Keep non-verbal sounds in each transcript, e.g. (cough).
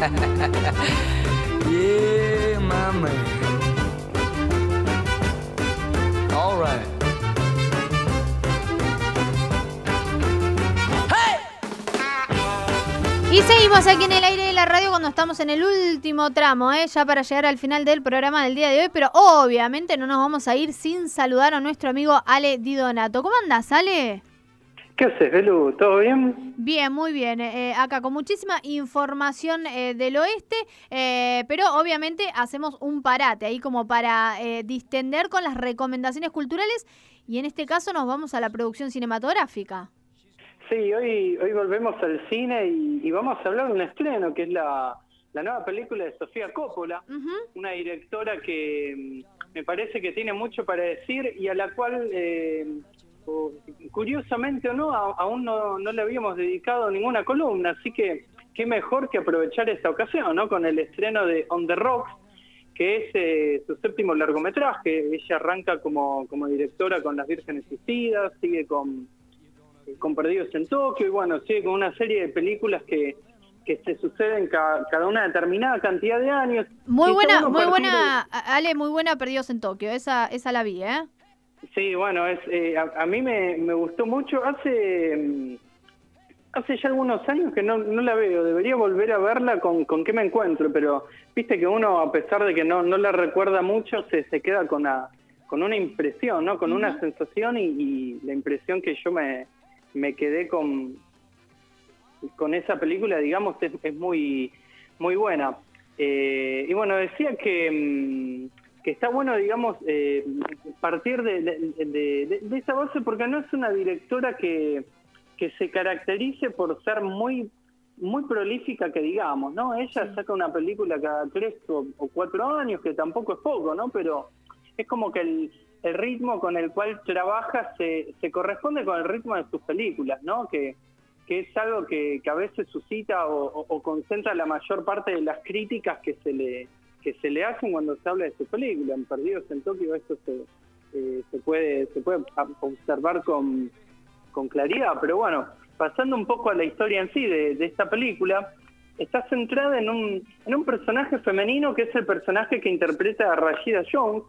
(laughs) yeah, my man. All right. Y seguimos aquí en el aire de la radio cuando estamos en el último tramo, ¿eh? ya para llegar al final del programa del día de hoy, pero obviamente no nos vamos a ir sin saludar a nuestro amigo Ale Di Donato. ¿Cómo andas, Ale? ¿Qué haces, Belu? ¿Todo bien? Bien, muy bien. Eh, acá con muchísima información eh, del oeste, eh, pero obviamente hacemos un parate ahí como para distender con las recomendaciones culturales y en este caso nos vamos a la producción cinematográfica. Sí, hoy, hoy volvemos al cine y, vamos a hablar de un estreno que es la, nueva película de Sofía Coppola, una directora que mm, me parece que tiene mucho para decir y a la cual, eh, curiosamente o no, aún no, le habíamos dedicado ninguna columna, así que qué mejor que aprovechar esta ocasión, ¿no? Con el estreno de On the Rocks, que es eh, su séptimo largometraje. Ella arranca como, como directora con Las Vírgenes Suicidas, sigue con con Perdidos en Tokio, y bueno, sigue con una serie de películas que, que se suceden cada, cada una determinada cantidad de años. Muy buena, muy buena, Ale, muy buena Perdidos en Tokio, esa, esa la vi, ¿eh? Sí, bueno, es, eh, a, mí me, me, gustó mucho. Hace mm, hace ya algunos años que no, no la veo, debería volver a verla con, con qué me encuentro, pero viste que uno, a pesar de que no, no la recuerda mucho, se, se queda con, la, con una impresión, ¿no? Con una sensación y la impresión que yo me, me quedé con, con esa película, digamos, es, muy, muy buena. Eh, y bueno, decía que, mm, que está bueno, digamos, eh, partir de, de, esa base porque no es una directora que, que se caracterice por ser muy muy prolífica que digamos, ¿no? Ella saca una película cada tres o, cuatro años, que tampoco es poco, ¿no? Pero es como que el, el ritmo con el cual trabaja se, se corresponde con el ritmo de sus películas, ¿no? Que, que es algo que, que a veces suscita o, concentra la mayor parte de las críticas que se le que se le hacen cuando se habla de su película. En Perdidos en Tokio esto se, eh, se puede se puede observar con, con claridad, pero bueno, pasando un poco a la historia en sí de, de esta película, está centrada en un, en un personaje femenino que es el personaje que interpreta a Rashida Jones,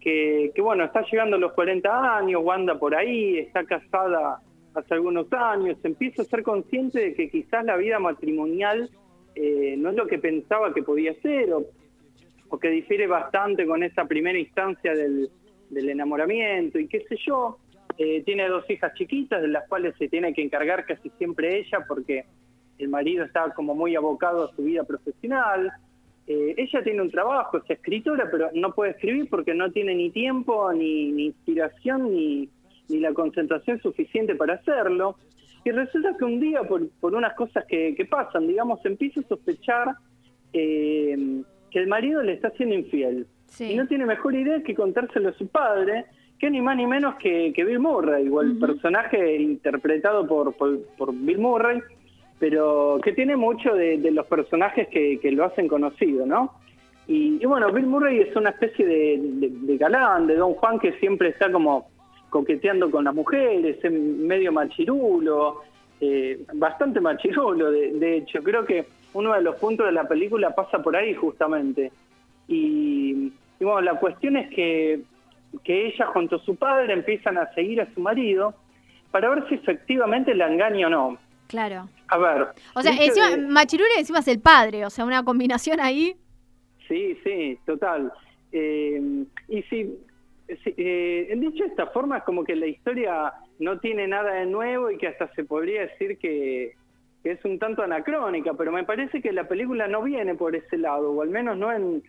que, bueno, está llegando a los 40 años, Wanda por ahí, está casada hace algunos años, empieza a ser consciente de que quizás la vida matrimonial eh, no es lo que pensaba que podía ser, que difiere bastante con esa primera instancia del, enamoramiento, y qué sé yo. Eh, tiene dos hijas chiquitas, de las cuales se tiene que encargar casi siempre ella, porque el marido está como muy abocado a su vida profesional. Eh, ella tiene un trabajo, es escritora, pero no puede escribir porque no tiene ni tiempo, ni, inspiración, ni, ni, la concentración suficiente para hacerlo. Y resulta que un día, por, por unas cosas que, pasan, digamos, empieza a sospechar eh, que el marido le está siendo infiel. Y no tiene mejor idea que contárselo a su padre, que ni más ni menos que, Bill Murray, igual el personaje interpretado por, por Bill Murray, pero que tiene mucho de, los personajes que, lo hacen conocido, ¿no? Y, bueno, Bill Murray es una especie de, galán, de Don Juan que siempre está como coqueteando con las mujeres, es medio machirulo, eh, bastante machirulo, de, hecho. Creo que uno de los puntos de la película pasa por ahí justamente. Y, bueno, la cuestión es que, que ella junto a su padre empiezan a seguir a su marido para ver si efectivamente la engaña o no. Claro. A ver. O sea, encima, encima es el padre, o sea, una combinación ahí. Sí, sí, total. Eh, y si, eh, dicho de esta forma, es como que la historia no tiene nada de nuevo y que hasta se podría decir que, es un tanto anacrónica, pero me parece que la película no viene por ese lado, o al menos no en,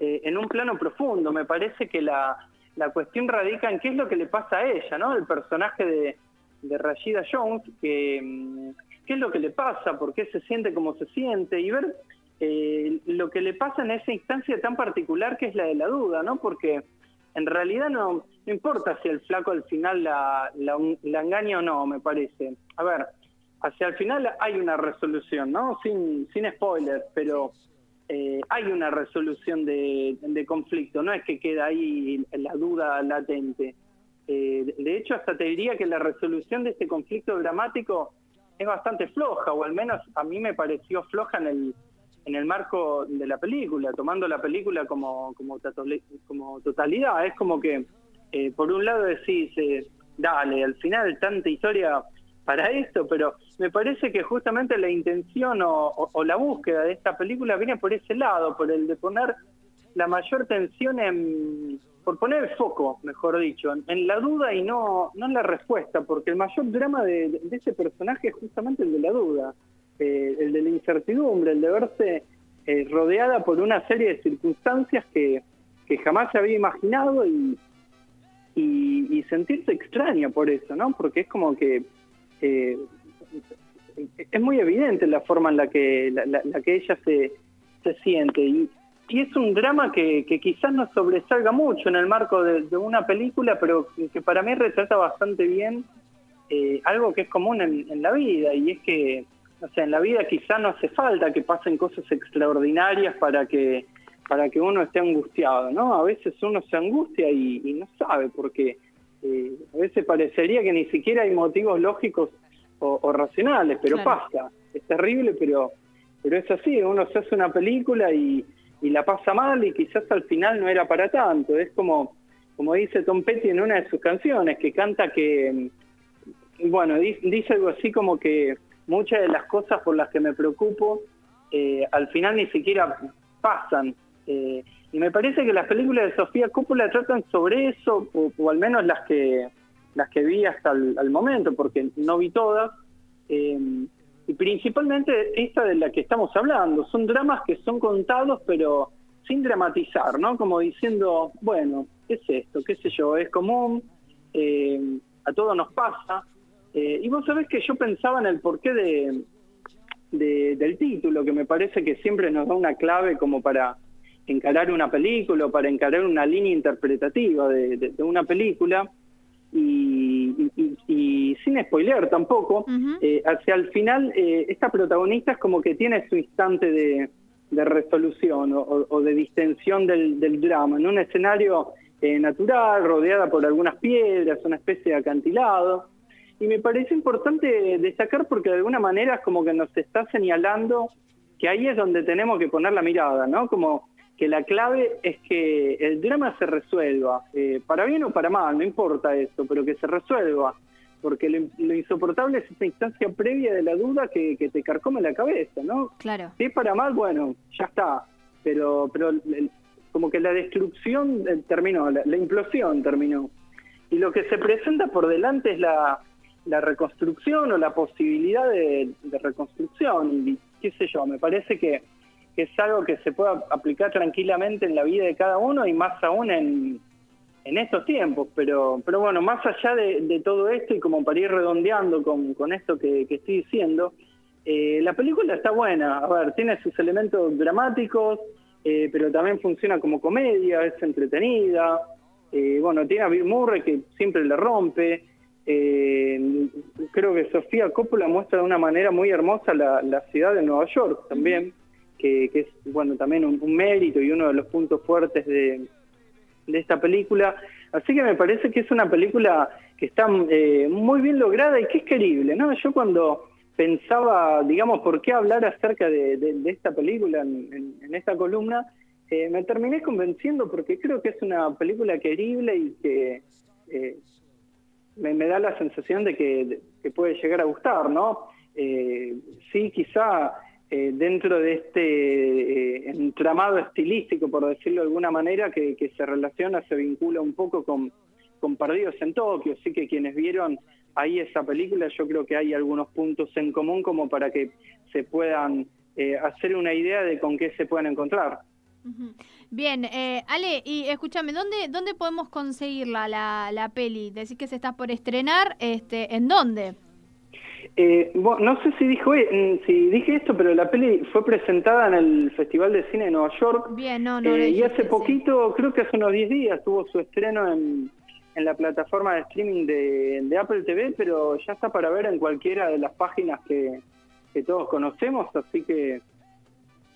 eh, en un plano profundo. Me parece que la, la cuestión radica en qué es lo que le pasa a ella, ¿no? El personaje de, de Rashida Jones, que, mm, qué es lo que le pasa, por qué se siente como se siente, y ver eh, lo que le pasa en esa instancia tan particular que es la de la duda, ¿no? Porque en realidad no, importa si el flaco al final la, engaña o no, me parece. A ver, hacia el final hay una resolución, ¿no? Sin, sin spoilers, pero eh, hay una resolución de, de conflicto, no es que queda ahí la duda latente. Eh, de hecho, hasta te diría que la resolución de este conflicto dramático es bastante floja, o al menos a mí me pareció floja en el, en el marco de la película, tomando la película como, como, como totalidad. Es como que, eh, por un lado decís, eh, dale, al final tanta historia para esto, pero me parece que justamente la intención o, la búsqueda de esta película viene por ese lado, por el de poner la mayor tensión en, por poner el foco, mejor dicho, en, la duda y no, no en la respuesta, porque el mayor drama de, ese personaje es justamente el de la duda, eh, el de la incertidumbre, el de verse eh, rodeada por una serie de circunstancias que, que jamás se había imaginado y, y, sentirse extraña por eso, ¿no? Porque es como que eh, es muy evidente la forma en la que, la, que ella se, se siente y, y es un drama que, que, quizás no sobresalga mucho en el marco de, una película, pero que, para mí retrata bastante bien eh, algo que es común en, la vida, y es que, o sea, en la vida quizás no hace falta que pasen cosas extraordinarias para que para que uno esté angustiado, ¿no? A veces uno se angustia y, no sabe por qué. Eh, a veces parecería que ni siquiera hay motivos lógicos o, racionales, pero pasa. Es terrible, pero pero es así. Uno se hace una película y y la pasa mal y quizás al final no era para tanto. Es como, como dice Tom Petty en una de sus canciones, que canta que, bueno, dice algo así como que muchas de las cosas por las que me preocupo eh, al final ni siquiera pasan. Eh, y me parece que las películas de Sofía Coppola tratan sobre eso, o, al menos las que las que vi hasta el momento, porque no vi todas. Eh, y principalmente esta de la que estamos hablando. Son dramas que son contados, pero sin dramatizar, ¿no? Como diciendo, bueno, ¿qué es esto? ¿Qué sé yo? Es común, eh, a todos nos pasa. Eh, y vos sabés que yo pensaba en el porqué de, del título, que me parece que siempre nos da una clave como para encarar una película o para encarar una línea interpretativa de una película y, sin spoiler tampoco, eh, hacia el final eh, esta protagonista es como que tiene su instante de, resolución o, de distensión del, drama, en un escenario eh, natural, rodeada por algunas piedras, una especie de acantilado. Y me parece importante destacar porque de alguna manera es como que nos está señalando que ahí es donde tenemos que poner la mirada, ¿no? Como que la clave es que el drama se resuelva, eh, para bien o para mal, no importa eso, pero que se resuelva, porque lo, insoportable es esa instancia previa de la duda que, te carcome la cabeza, ¿no? Claro. Si es para mal, bueno, ya está, pero, pero como que la destrucción eh, terminó, la, implosión terminó. Y lo que se presenta por delante es la, reconstrucción o la posibilidad de, reconstrucción, y qué sé yo, me parece que es algo que se puede aplicar tranquilamente en la vida de cada uno y más aún en, estos tiempos. Pero, pero bueno, más allá de, todo esto y como para ir redondeando con, con esto que, estoy diciendo, eh, la película está buena. A ver, tiene sus elementos dramáticos, eh, pero también funciona como comedia, es entretenida. Eh, bueno, tiene a Bill Murray que siempre le rompe. Creo que Sofía Coppola muestra de una manera muy hermosa la, la ciudad de Nueva York también que, es bueno también un, mérito y uno de los puntos fuertes de, esta película. Así que me parece que es una película que está eh, muy bien lograda y que es querible, ¿no? Yo cuando pensaba, digamos, por qué hablar acerca de, esta película en, esta columna, eh, me terminé convenciendo porque creo que es una película querible y que eh, me, da la sensación de que, puede llegar a gustar, ¿no? sí, quizá eh, dentro de este eh, entramado estilístico, por decirlo de alguna manera, que, se relaciona, se vincula un poco con, con Perdidos en Tokio. Así que quienes vieron ahí esa película, yo creo que hay algunos puntos en común como para que se puedan eh, hacer una idea de con qué se pueden encontrar. Bien, Ale, y escúchame, ¿dónde, ¿dónde podemos conseguirla, la, la peli? Decís que se está por estrenar, este, ¿en dónde? Eh, no sé si dijo eh, si dije esto, pero la peli fue presentada en el Festival de Cine de Nueva York. Bien, no, no. Eh, y hace poquito, creo que hace unos 10 días, tuvo su estreno en, en la plataforma de streaming de, de, Apple TV, pero ya está para ver en cualquiera de las páginas que, que todos conocemos, así que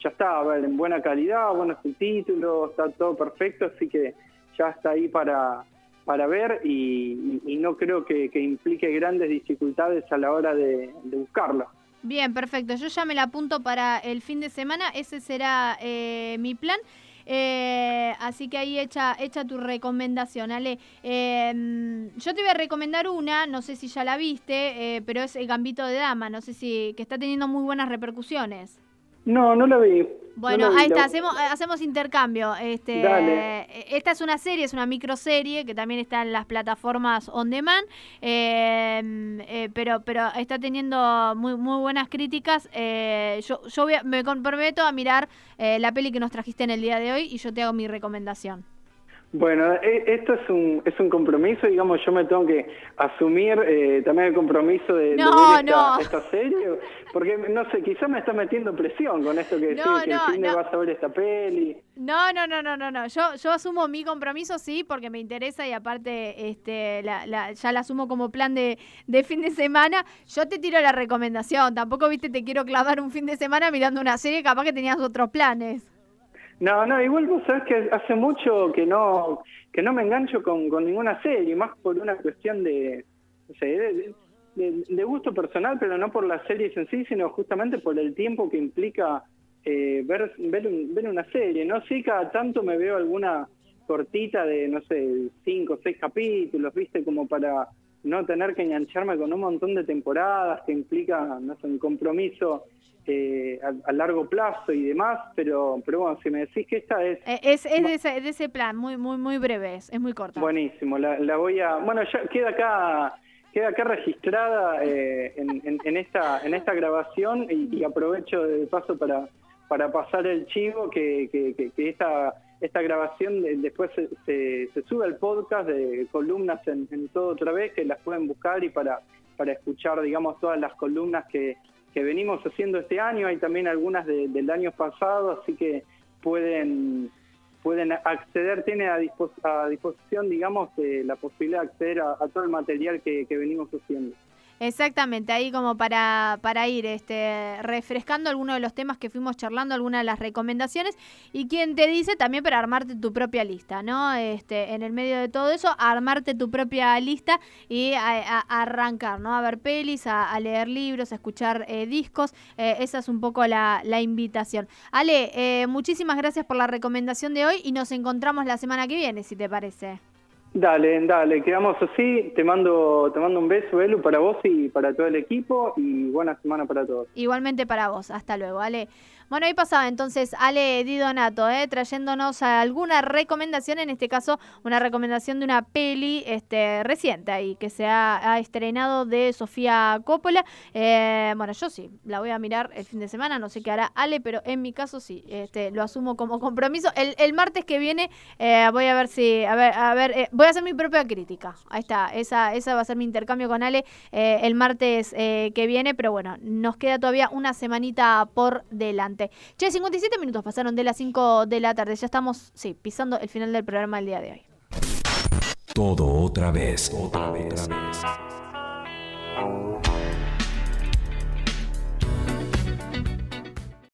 ya está, a ver, en buena calidad, buenos subtítulos, está todo perfecto, así que ya está ahí para para ver y, no creo que, implique grandes dificultades a la hora de, buscarlo. Bien, perfecto. Yo ya me la apunto para el fin de semana. Ese será eh, mi plan. Eh, así que ahí echa, echa tu recomendación, Ale. Em, yo te voy a recomendar una, no sé si ya la viste, eh, pero es el Gambito de Dama, no sé si que está teniendo muy buenas repercusiones. No, no la vi. Bueno, ahí está, hacemos, hacemos intercambio. Este, Esta es una serie, es una microserie que también está en las plataformas on demand, em, eh, pero, pero está teniendo muy, muy buenas críticas. Eh, yo yo me comprometo a mirar eh, la peli que nos trajiste en el día de hoy y yo te hago mi recomendación. Bueno, e, esto es un, es un compromiso, digamos, yo me tengo que asumir eh, también el compromiso de, no, ver esta, esta, serie, porque no sé, quizás me está metiendo presión con esto que decís, que el cine vas a ver esta peli. No, no, no, no, no, no, yo, yo asumo mi compromiso, sí, porque me interesa y aparte este, la, la, ya la asumo como plan de, de fin de semana. Yo te tiro la recomendación, tampoco, viste, te quiero clavar un fin de semana mirando una serie, capaz que tenías otros planes. No, no, igual vos sabés que hace mucho que no que no me engancho con, con ninguna serie, más por una cuestión de, no sé, de, gusto personal, pero no por las series en sí, sino justamente por el tiempo que implica eh, ver, ver, ver una serie. No sí, cada tanto me veo alguna cortita de, no sé, cinco o seis capítulos, viste, como para no tener que engancharme con un montón de temporadas que implica, no sé, un compromiso eh, a, largo plazo y demás, pero pero bueno, si me decís que esta es... Eh, es, es de, ese, de ese plan, muy muy muy breve, es, muy corta. Buenísimo, la, la voy a... Bueno, ya queda acá queda acá registrada eh, en, en, esta en esta grabación y, aprovecho de paso para para pasar el chivo que, que, que, esta esta grabación después se, se, sube al podcast de columnas en, en todo otra vez que las pueden buscar y para para escuchar digamos todas las columnas que que venimos haciendo este año, hay también algunas del año pasado, así que pueden pueden acceder, tiene a, disposición, digamos, la posibilidad de acceder a, todo el material que venimos haciendo. Exactamente, ahí como para, para ir este, refrescando algunos de los temas que fuimos charlando, algunas de las recomendaciones, y quien te dice también para armarte tu propia lista, ¿no? Este, en el medio de todo eso, armarte tu propia lista y a, arrancar, ¿no? A ver pelis, a, leer libros, a escuchar eh, discos, eh, esa es un poco la, la invitación. Ale, eh, muchísimas gracias por la recomendación de hoy y nos encontramos la semana que viene, si te parece. Dale, dale, quedamos así. Te mando, te mando un beso, Elu, para vos y para todo el equipo y buena semana para todos. Igualmente para vos. Hasta luego, Ale. Bueno, ahí pasaba entonces Ale Di Donato, ¿eh? trayéndonos alguna recomendación, en este caso una recomendación de una peli este, reciente ahí, que se ha, estrenado de Sofía Coppola. Eh, bueno, yo sí, la voy a mirar el fin de semana, no sé qué hará Ale, pero en mi caso sí, este, lo asumo como compromiso. El, martes que viene eh, voy a ver si, a ver, a ver, eh, voy a hacer mi propia crítica. Ahí está, esa, esa va a ser mi intercambio con Ale el martes que viene, pero bueno, nos queda todavía una semanita por delante. Che, 57 minutos pasaron de las 5 de la tarde. Ya estamos, sí, pisando el final del programa del día de hoy. Todo otra vez. Otra vez. Otra vez.